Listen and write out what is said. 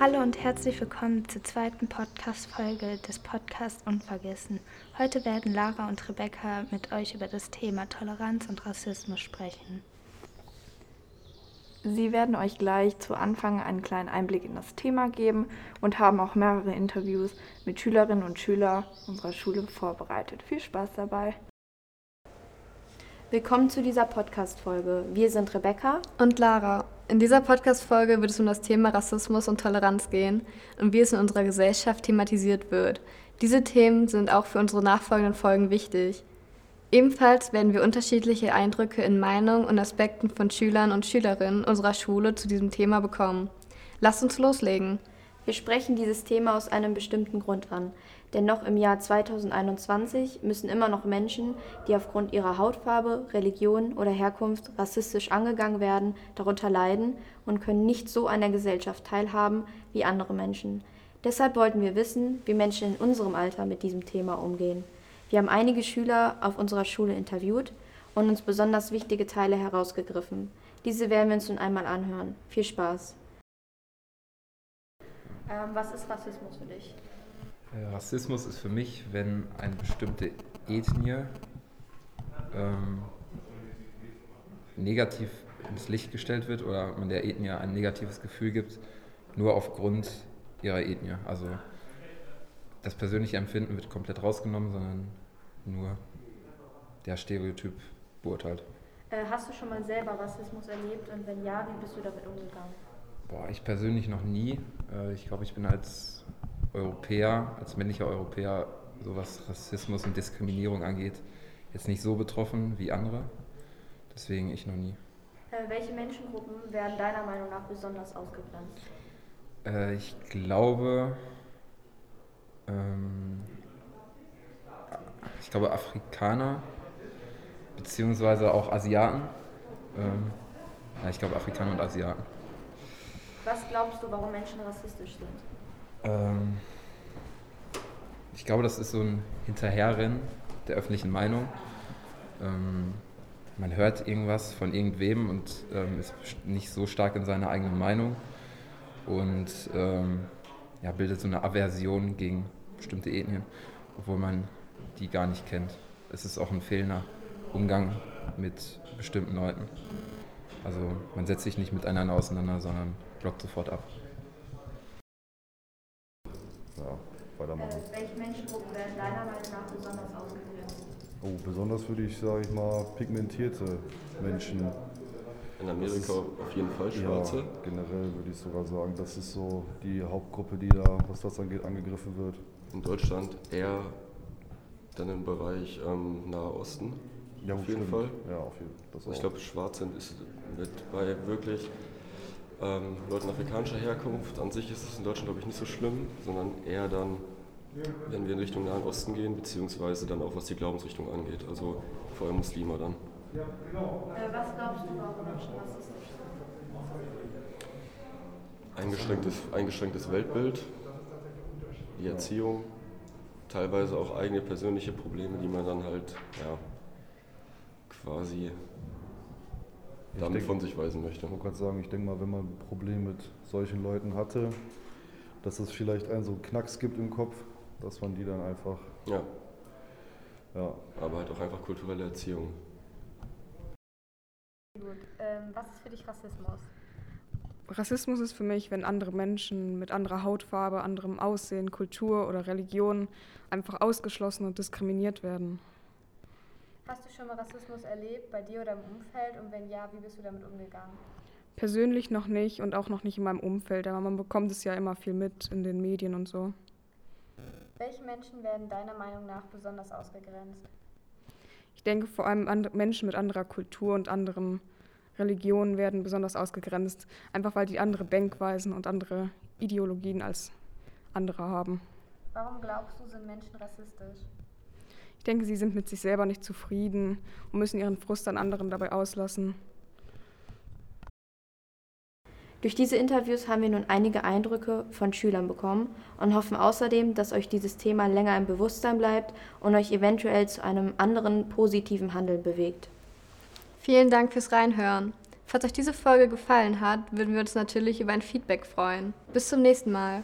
Hallo und herzlich willkommen zur zweiten Podcast-Folge des Podcasts Unvergessen. Heute werden Lara und Rebecca mit euch über das Thema Toleranz und Rassismus sprechen. Sie werden euch gleich zu Anfang einen kleinen Einblick in das Thema geben und haben auch mehrere Interviews mit Schülerinnen und Schülern unserer Schule vorbereitet. Viel Spaß dabei! Willkommen zu dieser Podcast-Folge. Wir sind Rebecca und Lara. In dieser Podcast-Folge wird es um das Thema Rassismus und Toleranz gehen und wie es in unserer Gesellschaft thematisiert wird. Diese Themen sind auch für unsere nachfolgenden Folgen wichtig. Ebenfalls werden wir unterschiedliche Eindrücke in Meinungen und Aspekten von Schülern und Schülerinnen unserer Schule zu diesem Thema bekommen. Lasst uns loslegen. Wir sprechen dieses Thema aus einem bestimmten Grund an. Denn noch im Jahr 2021 müssen immer noch Menschen, die aufgrund ihrer Hautfarbe, Religion oder Herkunft rassistisch angegangen werden, darunter leiden und können nicht so an der Gesellschaft teilhaben wie andere Menschen. Deshalb wollten wir wissen, wie Menschen in unserem Alter mit diesem Thema umgehen. Wir haben einige Schüler auf unserer Schule interviewt und uns besonders wichtige Teile herausgegriffen. Diese werden wir uns nun einmal anhören. Viel Spaß. Ähm, was ist Rassismus für dich? Rassismus ist für mich, wenn eine bestimmte Ethnie ähm, negativ ins Licht gestellt wird oder man der Ethnie ein negatives Gefühl gibt, nur aufgrund ihrer Ethnie. Also das persönliche Empfinden wird komplett rausgenommen, sondern nur der Stereotyp beurteilt. Äh, hast du schon mal selber Rassismus erlebt und wenn ja, wie bist du damit umgegangen? Boah, ich persönlich noch nie. Äh, ich glaube, ich bin als Europäer, als männlicher Europäer, so was Rassismus und Diskriminierung angeht, jetzt nicht so betroffen wie andere. Deswegen ich noch nie. Äh, welche Menschengruppen werden deiner Meinung nach besonders ausgegrenzt? Äh, ich glaube, ähm, ich glaube Afrikaner, beziehungsweise auch Asiaten. Ähm, ja, ich glaube Afrikaner und Asiaten. Was glaubst du, warum Menschen rassistisch sind? Ähm, ich glaube, das ist so ein Hinterherrennen der öffentlichen Meinung. Ähm, man hört irgendwas von irgendwem und ähm, ist nicht so stark in seiner eigenen Meinung und ähm, ja, bildet so eine Aversion gegen bestimmte Ethnien, obwohl man die gar nicht kennt. Es ist auch ein fehlender Umgang mit bestimmten Leuten. Also man setzt sich nicht miteinander auseinander, sondern blockt sofort ab. Ja, weitermachen. Äh, welche Menschengruppen werden deiner Meinung nach besonders ausgegrenzt? Oh, besonders würde ich, sage ich mal, pigmentierte Menschen. In Amerika auf jeden Fall Schwarze. Ja, generell würde ich sogar sagen, das ist so die Hauptgruppe, die da, was das angeht, angegriffen wird. In Deutschland eher dann im Bereich ähm, Nahe Osten. Ja, auf jeden stimmt. Fall. Ja, auf jeden Fall. Ich glaube, schwarz sind ist mit bei wirklich ähm, Leuten afrikanischer Herkunft. An sich ist es in Deutschland, glaube ich, nicht so schlimm, sondern eher dann, wenn wir in Richtung Nahen Osten gehen, beziehungsweise dann auch was die Glaubensrichtung angeht. Also vor allem Muslime dann. Äh, was glaubst du, warum Menschen rassistisch sind? Eingeschränktes, eingeschränktes Weltbild, die Erziehung, teilweise auch eigene persönliche Probleme, die man dann halt ja, quasi damit denke- von sich weisen möchte. Ich wollte gerade sagen, ich denke mal, wenn man ein Problem mit solchen Leuten hatte, dass es vielleicht einen so einen Knacks gibt im Kopf, dass man die dann einfach, Ja, ja, aber halt auch einfach kulturelle Erziehung. Gut. Ähm, was ist für dich Rassismus? Rassismus ist für mich, wenn andere Menschen mit anderer Hautfarbe, anderem Aussehen, Kultur oder Religion einfach ausgeschlossen und diskriminiert werden. Hast du schon mal Rassismus erlebt, bei dir oder im Umfeld? Und wenn ja, wie bist du damit umgegangen? Persönlich noch nicht und auch noch nicht in meinem Umfeld, aber man bekommt es ja immer viel mit in den Medien und so. Welche Menschen werden deiner Meinung nach besonders ausgegrenzt? Ich denke vor allem Menschen mit anderer Kultur und anderen Religionen werden besonders ausgegrenzt, einfach weil die andere Denkweisen und andere Ideologien als andere haben. Warum glaubst du, sind Menschen rassistisch? Ich denke, sie sind mit sich selber nicht zufrieden und müssen ihren Frust an anderen dabei auslassen. Durch diese Interviews haben wir nun einige Eindrücke von Schülern bekommen und hoffen außerdem, dass euch dieses Thema länger im Bewusstsein bleibt und euch eventuell zu einem anderen positiven Handeln bewegt. Vielen Dank fürs Reinhören. Falls euch diese Folge gefallen hat, würden wir uns natürlich über ein Feedback freuen. Bis zum nächsten Mal.